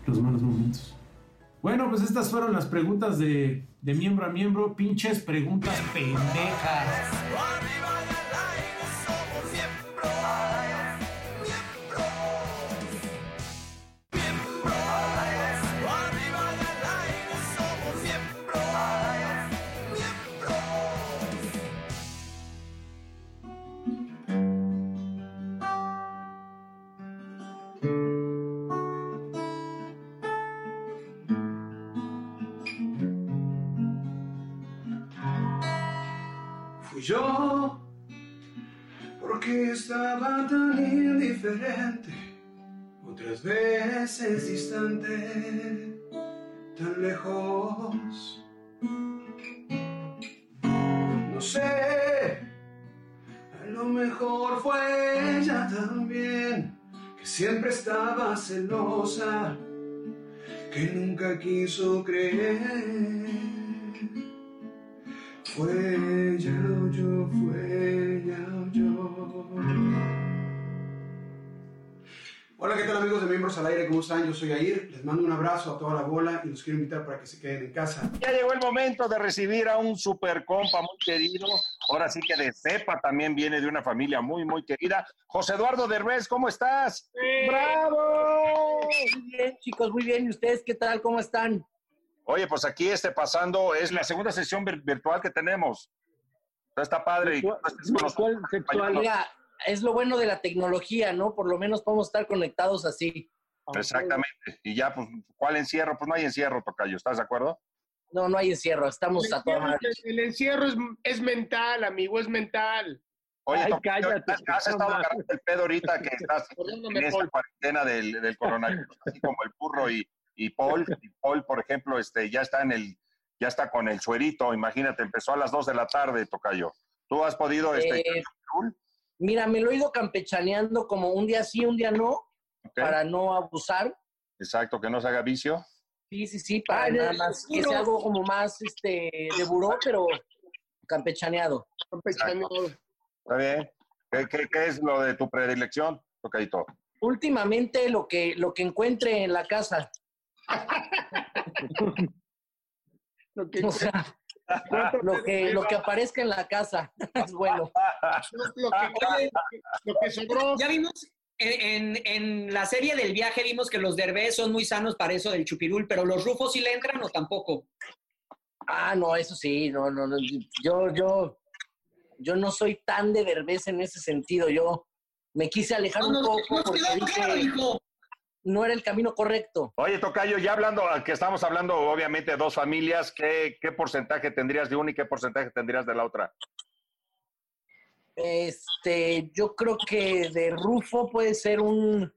los malos momentos. Bueno, pues estas fueron las preguntas de, de miembro a miembro. Pinches preguntas pendejas. Otras veces distante, tan lejos. No sé, a lo mejor fue ella también, que siempre estaba celosa, que nunca quiso creer. Fue ella o yo, fue ella o yo. Hola, ¿qué tal amigos de Miembros al Aire? ¿Cómo están? Yo soy Air. Les mando un abrazo a toda la bola y los quiero invitar para que se queden en casa. Ya llegó el momento de recibir a un super compa muy querido. Ahora sí que de cepa también viene de una familia muy, muy querida. José Eduardo Derbez, ¿cómo estás? ¡Bravo! Muy bien, chicos, muy bien. ¿Y ustedes qué tal? ¿Cómo están? Oye, pues aquí este pasando, es la segunda sesión vir- virtual que tenemos. Está padre. y tú estés es lo bueno de la tecnología, ¿no? Por lo menos podemos estar conectados así. Exactamente. Y ya, pues, ¿cuál encierro? Pues no hay encierro, Tocayo. ¿Estás de acuerdo? No, no hay encierro, estamos a toda madre. El encierro es, es mental, amigo, es mental. Oye, Ay, Tocayo, cállate, has, has estado agarrando el pedo ahorita que estás en esta cuarentena del, del coronavirus, así como el burro y, y Paul. Y Paul, por ejemplo, este, ya está en el, ya está con el suerito, imagínate, empezó a las 2 de la tarde, Tocayo. ¿Tú has podido este, Eh, mira, me lo he ido campechaneando como un día sí, un día no, para no abusar. Exacto, que no se haga vicio. Sí, sí, sí, para nada más, que sea algo como más este, de buró, pero campechaneado. Está bien. ¿Qué, qué, qué es lo de tu predilección, Tocayito? Últimamente lo que, lo que encuentre en la casa. O sea, lo que, lo que aparezca en la casa es bueno. Lo que, lo que sobró. Ya vimos, en, en- en la serie del viaje vimos que los derbés son muy sanos para eso del chupirul, pero los rufos sí le entran o tampoco. Ah, no, eso sí, no, no, no. Yo, yo, yo no soy tan de Derbez en ese sentido. Yo me quise alejar No, un nos- poco nos porque quedó vi claro, que hijo. No era el camino correcto. Oye, Tocayo, ya hablando, que estamos hablando obviamente de dos familias, ¿qué, qué porcentaje tendrías de una y qué porcentaje tendrías de la otra? Este, yo creo que de Rufo puede ser un,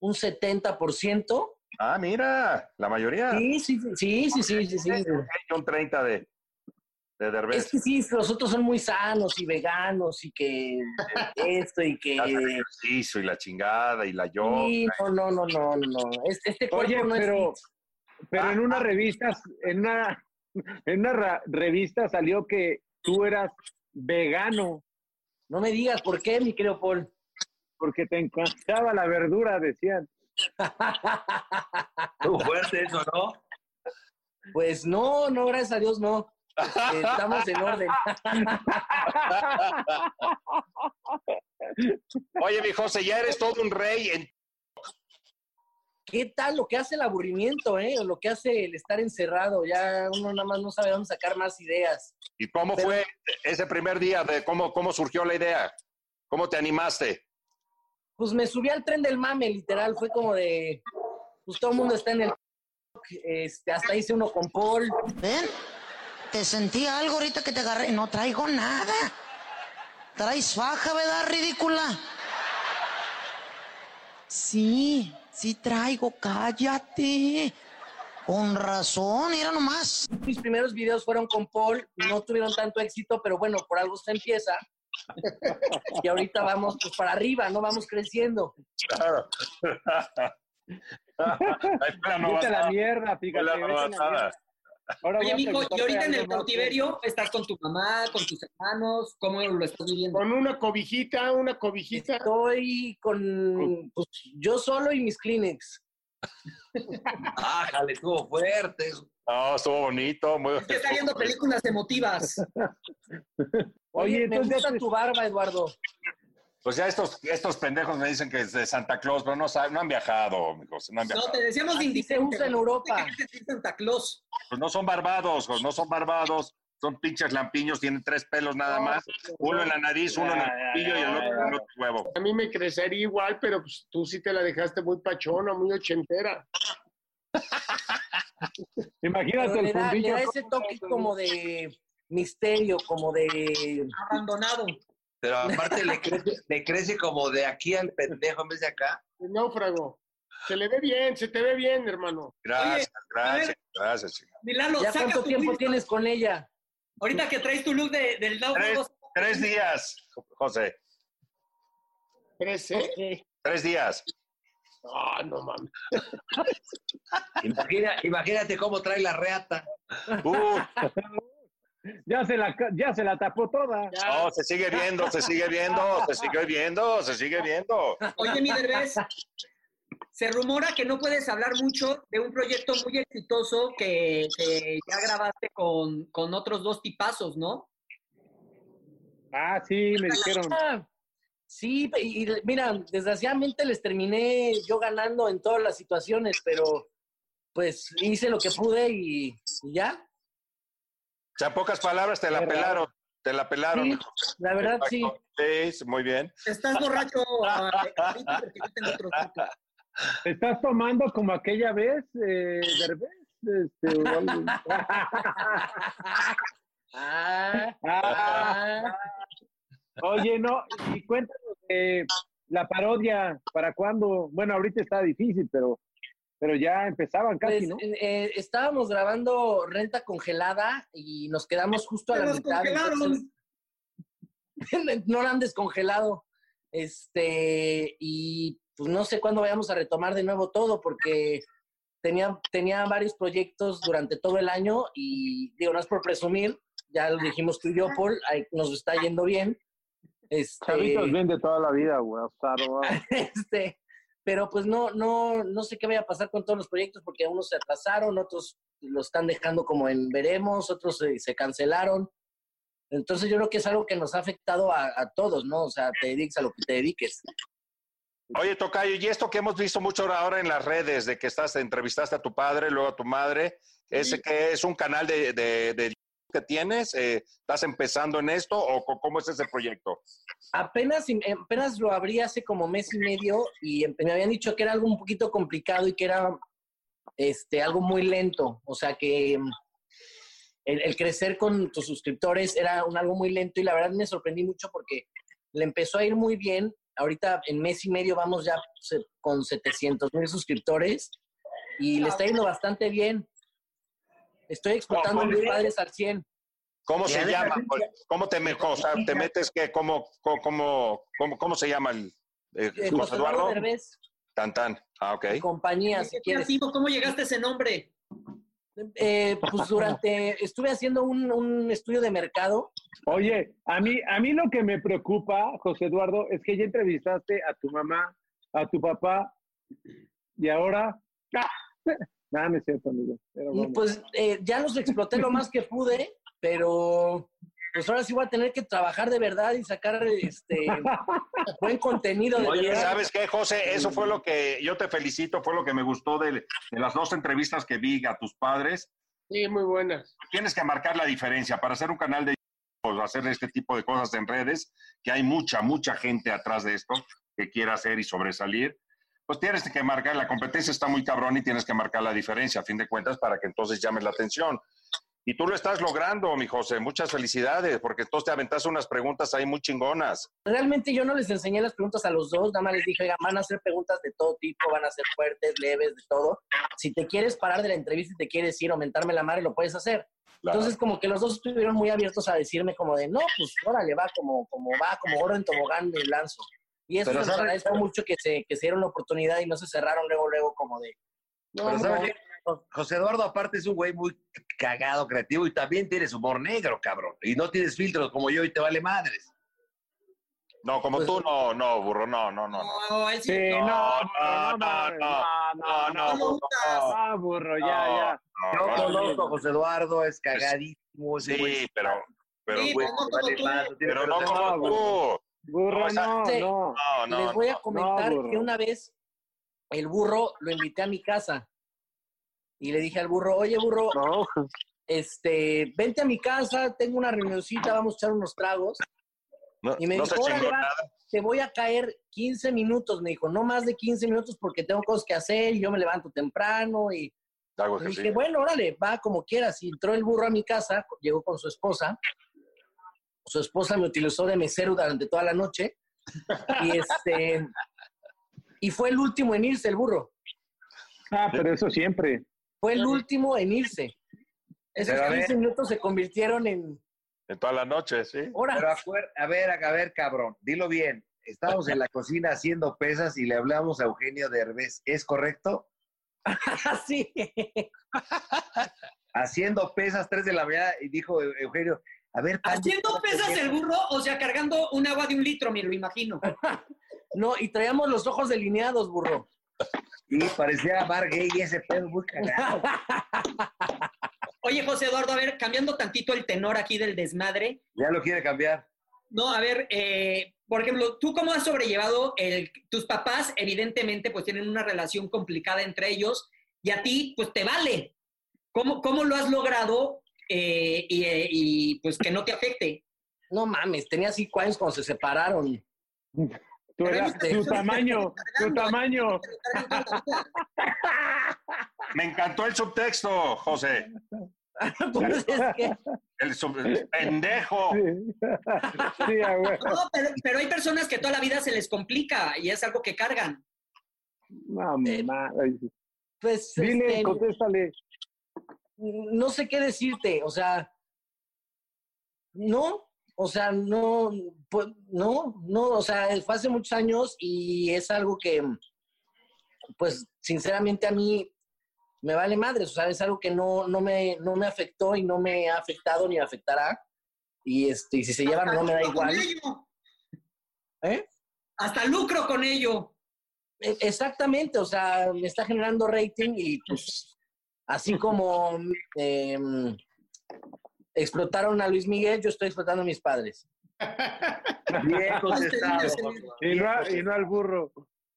un 70%. Ah, mira, la mayoría. Sí, sí, sí, sí, sí, sí, sí. Y un 30 de, de Derbez. Es que sí, los otros son muy sanos y veganos y que esto y que... Ejercicio y la chingada y la yoga. Sí, no, no, no, no, no. Este, este cuerpo Oye, no pero, es... pero en una revista, en una, en una ra- revista salió que tú eras vegano. No me digas por qué, mi querido Paul. Porque te encantaba la verdura, decían. Estuvo fuerte eso, ¿no? Pues no, no, gracias a Dios no. Estamos en orden. Oye, mi José, ya eres todo un rey. En... ¿Qué tal lo que hace el aburrimiento, eh? O lo que hace el estar encerrado. Ya uno nada más no sabe dónde sacar más ideas. ¿Y cómo Pero- fue ese primer día? De cómo, ¿Cómo surgió la idea? ¿Cómo te animaste? Pues me subí al tren del mame, literal. Fue como de. Pues todo el mundo está en el. Este, hasta hice uno con Paul. ¿Ven? Te sentí algo ahorita que te agarré. No traigo nada. Traes faja, ¿verdad, ridícula? Sí, sí traigo, cállate. Con razón, mira nomás. Mis primeros videos fueron con Paul, no tuvieron tanto éxito, pero bueno, por algo se empieza. y ahorita vamos pues para arriba, ¿no? Vamos creciendo. Claro. La mierda, fíjate. La Ahora Oye, a mijo, y ahorita en el más. cautiverio estás con tu mamá, con tus hermanos, ¿cómo lo estás viviendo? Con una cobijita, una cobijita. Estoy con pues, yo solo y mis Kleenex. Ah, jale, estuvo fuerte. No, estuvo bonito. Muy... Es que está viendo películas emotivas. Oye, Oye, me entonces, gusta tu barba, Eduardo. Pues ya estos, estos pendejos me dicen que es de Santa Claus, pero no, saben, no han viajado, amigos, no han No, te decíamos se indicente. usa en Europa. Santa Claus. Pues no son barbados, pues no son barbados, son pinches lampiños, tienen tres pelos nada más, uno en la nariz, uno en el pillo y el otro en el otro huevo. A mí me crecería igual, pero pues, tú sí te la dejaste muy pachona, muy ochentera. Imagínate el fundillo. da ese toque como de misterio, como de Abandonado. Pero aparte le crece, le crece como de aquí al pendejo en vez de acá. El náufrago. Se le ve bien, se te ve bien, hermano. Gracias, Oye, gracias, ver. gracias. chica. Milalo, ¿Ya cuánto tiempo tienes con ella? Ahorita que traes tu look de, del Tres, náufrago. tres días, José, ¿Trece? tres días. Ah, no mames. Imagina- imagínate cómo trae la reata. Uh, Ya se la, ya se la tapó toda. no, se sigue viendo, se sigue viendo, se sigue viendo, se sigue viendo. Oye, mi Derbez, se rumora que no puedes hablar mucho de un proyecto muy exitoso que, que ya grabaste con, con otros dos tipazos, ¿no? Ah, sí, me dijeron. Ah, sí, y, y mira, desgraciadamente les terminé yo ganando en todas las situaciones, pero pues hice lo que pude y, y ya. O sea, en pocas palabras, te la pelaron, te la pelaron. Sí, la verdad sí. Sí, muy bien. Estás borracho. ¿Estás tomando como aquella vez, eh, Derbez? Este? Ah, Ah, oye, no, y cuéntanos de la parodia, ¿para cuándo? Bueno, ahorita está difícil, pero, pero ya empezaban casi, Pues, ¿no? eh, estábamos grabando renta congelada y nos quedamos justo a ¡Se la mitad. entonces- no la han descongelado. Este, y pues no sé cuándo vayamos a retomar de nuevo todo, porque tenía, tenía varios proyectos durante todo el año y digo, no es por presumir, ya lo dijimos tú y yo, Paul, ahí nos está yendo bien. Este, Chavitos bien de toda la vida, güey. o sea, no- este, pero pues no, no, no sé qué vaya a pasar con todos los proyectos porque unos se atrasaron, otros lo están dejando como en veremos, otros se, se cancelaron. Entonces yo creo que es algo que nos ha afectado a, a todos, ¿no? O sea, te dediques a lo que te dediques. Oye, Tocayo, y esto que hemos visto mucho ahora en las redes, de que estás, entrevistaste a tu padre, luego a tu madre, ese que es un canal de, de, de que tienes, eh, ¿estás empezando en esto o cómo es ese proyecto? Apenas, apenas lo abrí hace como mes y medio y em- me habían dicho que era algo un poquito complicado y que era este, algo muy lento. O sea, que mm, el, el crecer con tus suscriptores era un, algo muy lento y la verdad me sorprendí mucho porque le empezó a ir muy bien. Ahorita en mes y medio vamos ya con 700 mil suscriptores y le está yendo bastante bien. Estoy explotando a mis padres al 100. ¿Cómo se llama? ¿Cómo te, o sea, te metes que, cómo, cómo, cómo, cómo, se llama el eh, José Eduardo? Derbez, Tan tan. Ah, ok. compañía, si ¿Qué quieres. ¿Cómo llegaste a ese nombre? Eh, pues durante, estuve haciendo un, un estudio de mercado. Oye, a mí, a mí lo que me preocupa, José Eduardo, es que ya entrevistaste a tu mamá, a tu papá, y ahora. Nada, no es cierto, amigo. Y pues eh, ya los exploté lo más que pude, pero pues ahora sí voy a tener que trabajar de verdad y sacar este buen contenido de Oye, verdad. ¿sabes qué, José? Eso fue lo que yo te felicito, fue lo que me gustó de, de las dos entrevistas que vi a tus padres. Sí, muy buenas. Tienes que marcar la diferencia para hacer un canal de pues, hacer este tipo de cosas en redes, que hay mucha, mucha gente atrás de esto que quiera hacer y sobresalir. Pues tienes que marcar, la competencia está muy cabrón y tienes que marcar la diferencia, a fin de cuentas, para que entonces llames la atención. Y tú lo estás logrando, mi José. Muchas felicidades, porque entonces te aventaste unas preguntas ahí muy chingonas. Realmente yo no les enseñé las preguntas a los dos, nada más les dije, "Oigan, van a hacer preguntas de todo tipo, van a ser fuertes, leves, de todo. Si te quieres parar de la entrevista y te quieres ir o mentarme la madre, lo puedes hacer. Claro. Entonces, como que los dos estuvieron muy abiertos a decirme como de, no, pues órale, va como, como va, como oro en tobogán de lanzo. Y eso les agradezco mucho que se, que se dieron la oportunidad y no se cerraron luego, luego como de, no, Pero no, ¿sabes qué? José Eduardo, aparte, es un güey muy cagado, creativo y también tienes humor negro, cabrón. Y no tienes filtros como yo y te vale madres. No, como Pues tú, no, no, burro, no, no, no. no. No, él sí. Sí, no, no, no, no, no, no, no, burro, no. Ah, burro, ya, No, ya. no, Yo no. conozco a José Eduardo, es cagadísimo. Sí, pero, pero, güey, pero no como tú. Burro, No, no, no. No, no, les voy a comentar que una vez el burro lo invité a mi casa y le dije al burro, oye burro, No. este, vente a mi casa, tengo una reunioncita, vamos a echar unos tragos. No, Y me no dijo, te voy a caer 15 minutos, me dijo, no más de 15 minutos porque tengo cosas que hacer y yo me levanto temprano y le dije, bueno, órale, va como quieras. Y entró el burro a mi casa, llegó con su esposa. Su esposa me utilizó de mesero durante toda la noche. Y este y fue el último en irse, el burro. Ah, pero eso siempre. Fue el último en irse. Esos Pero a ver. 15 minutos se convirtieron en En toda la noche, sí. horas. Pero acuer- a ver, a ver, cabrón, dilo bien. Estábamos en la cocina haciendo pesas y le hablamos a Eugenio Derbez. ¿Es correcto? Así. Haciendo pesas 3 de la mañana y dijo Eu- Eugenio, a ver, Haciendo ¿cómo te pesas el burro, o sea, cargando un agua de un litro, me lo imagino. No, y traíamos los ojos delineados, burro. Y parecía bar gay y ese pedo muy cagado. Oye, José Eduardo, a ver, cambiando tantito el tenor aquí del desmadre. Ya lo quiere cambiar. No, a ver, eh, por ejemplo, ¿tú cómo has sobrellevado el... Tus papás, evidentemente, pues tienen una relación complicada entre ellos y a ti, pues te vale. ¿Cómo, cómo lo has logrado eh, y, eh, y, pues que no te afecte? No mames, tenía cinco años cuando se separaron. Tú eras, tu tamaño, tu tamaño. Me encantó el subtexto, José. Pues es que El sub- el pendejo. Sí. No, pero, pero hay personas que toda la vida se les complica y es algo que cargan. No, ma- pues Dile, este, contéstale. No sé qué decirte, o sea, no, o sea, no, pues, no, no, o sea, fue hace muchos años y es algo que, pues, sinceramente a mí me vale madres, o sea, es algo que no, no, me, no me afectó y no me ha afectado ni afectará. Y, este, y si se llevan no me da Hasta lucro igual. con ello. ¿Eh? Hasta lucro con ello. E- Exactamente, o sea, me está generando rating y pues así como eh, explotaron a Luis Miguel, yo estoy explotando a mis padres. Bien contestado. Y no, a- y no al burro.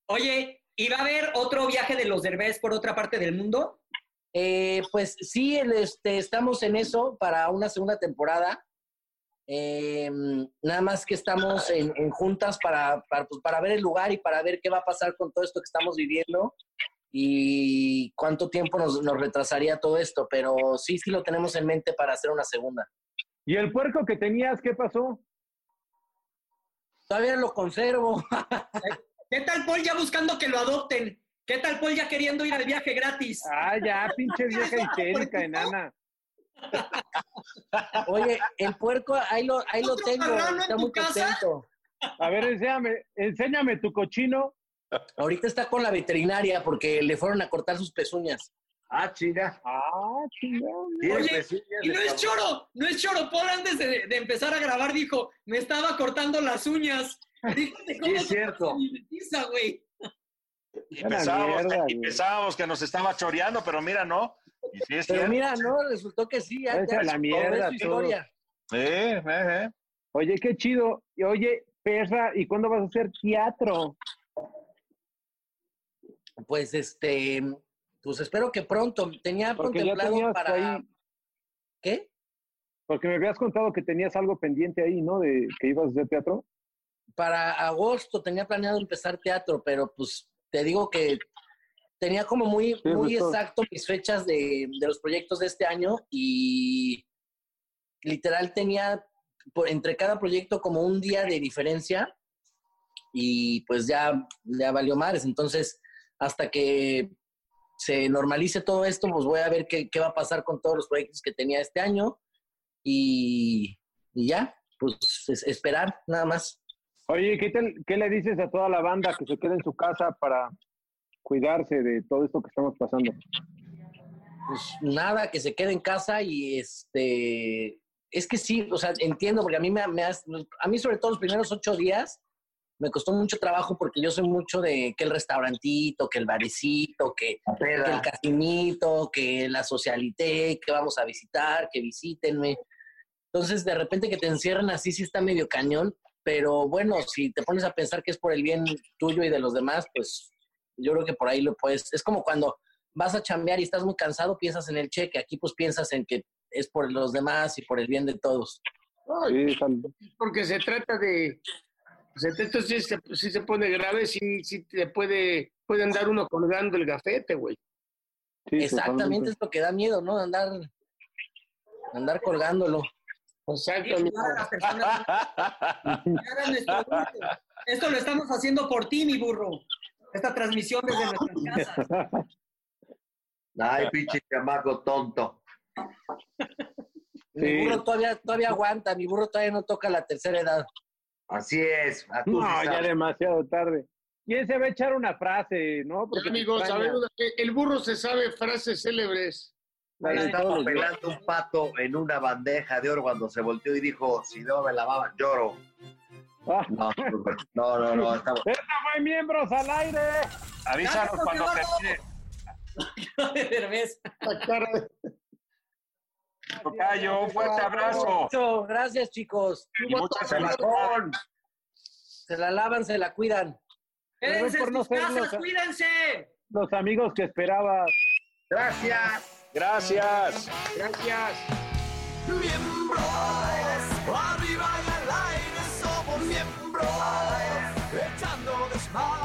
Oye, ¿y va a haber otro viaje de los Derbez por otra parte del mundo? Eh, pues sí, el, este, estamos en eso para una segunda temporada. Eh, nada más que estamos en, en juntas para, para, pues, para ver el lugar y para ver qué va a pasar con todo esto que estamos viviendo y cuánto tiempo nos, nos retrasaría todo esto. Pero sí, sí lo tenemos en mente para hacer una segunda. ¿Y el puerco que tenías, qué pasó? Todavía lo conservo. ¿Qué tal Paul ya buscando que lo adopten? ¿Qué tal Paul ya queriendo ir al viaje gratis? Ah, ya, pinche vieja histérica, enana. Oye, el puerco, ahí lo, ahí lo ¿Otro tengo. en Está tu muy casa? contento. A ver, enséñame, enséñame tu cochino. Ahorita está con la veterinaria porque le fueron a cortar sus pezuñas. Ah, chinga. Ah, Oye, pezuñas y no es choro, no es choro. Paul antes de, de empezar a grabar dijo, me estaba cortando las uñas. Dígame cómo es cierto. güey. Y Era pensábamos, mierda, y güey. pensábamos que nos estaba choreando, pero mira, no. Y sí es Pero cierto. mira, no, resultó que sí. Ya, Esa ya es la mierda, es su historia. Sí, eh, eh. Oye, qué chido. Y oye, Perra, ¿y cuándo vas a hacer teatro? Pues este, pues espero que pronto. Tenía Porque contemplado para. ahí, ¿Qué? porque me habías contado que tenías algo pendiente ahí, ¿no? De que ibas a hacer teatro. Para agosto tenía planeado empezar teatro, pero pues te digo que tenía como muy, muy exacto mis fechas de, de los proyectos de este año y literal tenía por, entre cada proyecto como un día de diferencia y pues ya, ya valió mares. Entonces, hasta que se normalice todo esto, pues voy a ver qué, qué va a pasar con todos los proyectos que tenía este año y, y ya, pues es- esperar nada más. Oye, ¿qué, ¿qué le dices a toda la banda que se quede en su casa para cuidarse de todo esto que estamos pasando? pues nada, que se quede en casa y este, es que sí, o sea, entiendo, porque a mí me, me has- a mí sobre todo los primeros ocho días me costó mucho trabajo porque yo soy mucho de que el restaurantito, que el barecito, que, que el casinito, que la socialité, que vamos a visitar, que visítenme. Entonces, de repente que te encierran así, sí está medio cañón, pero bueno, si te pones a pensar que es por el bien tuyo y de los demás, pues yo creo que por ahí lo puedes. Es como cuando vas a chambear y estás muy cansado, piensas en el cheque. Aquí pues piensas en que es por los demás y por el bien de todos. Porque se trata de. Se trata, si se, sí se pone grave, sí, sí te puede, pueden dar uno colgando el gafete, güey. Exactamente es lo que da miedo, ¿no? Andar, andar colgándolo. Gusto. Esto lo estamos haciendo por ti, mi burro. Esta transmisión desde nuestras casas. Ay, pinche chamaco tonto. Mi burro todavía, todavía aguanta, mi burro todavía no toca la tercera edad. Así es. a tú No, ya sabes. demasiado tarde. ¿Quién se va a echar una frase, no? Porque Amigos, a extraña. ver, el burro se sabe frases célebres. Estaba pelando un pato en una bandeja de oro cuando se volteó y dijo, si no me lavaba, lloro. Ah. No, no, no, no, estamos... ¡Esta fue miembros al aire! Avísanos cuando termine. Tocayo, un fuerte abrazo. Mucho, Gracias, chicos. Y mucha salazón. Se la lavan, se la cuidan. Quédense por en no ser casas, los- cuídense. Los amigos que esperabas. Gracias. Gracias. Gracias. Miembros, arriba y al aire somos miembros, echando desmadre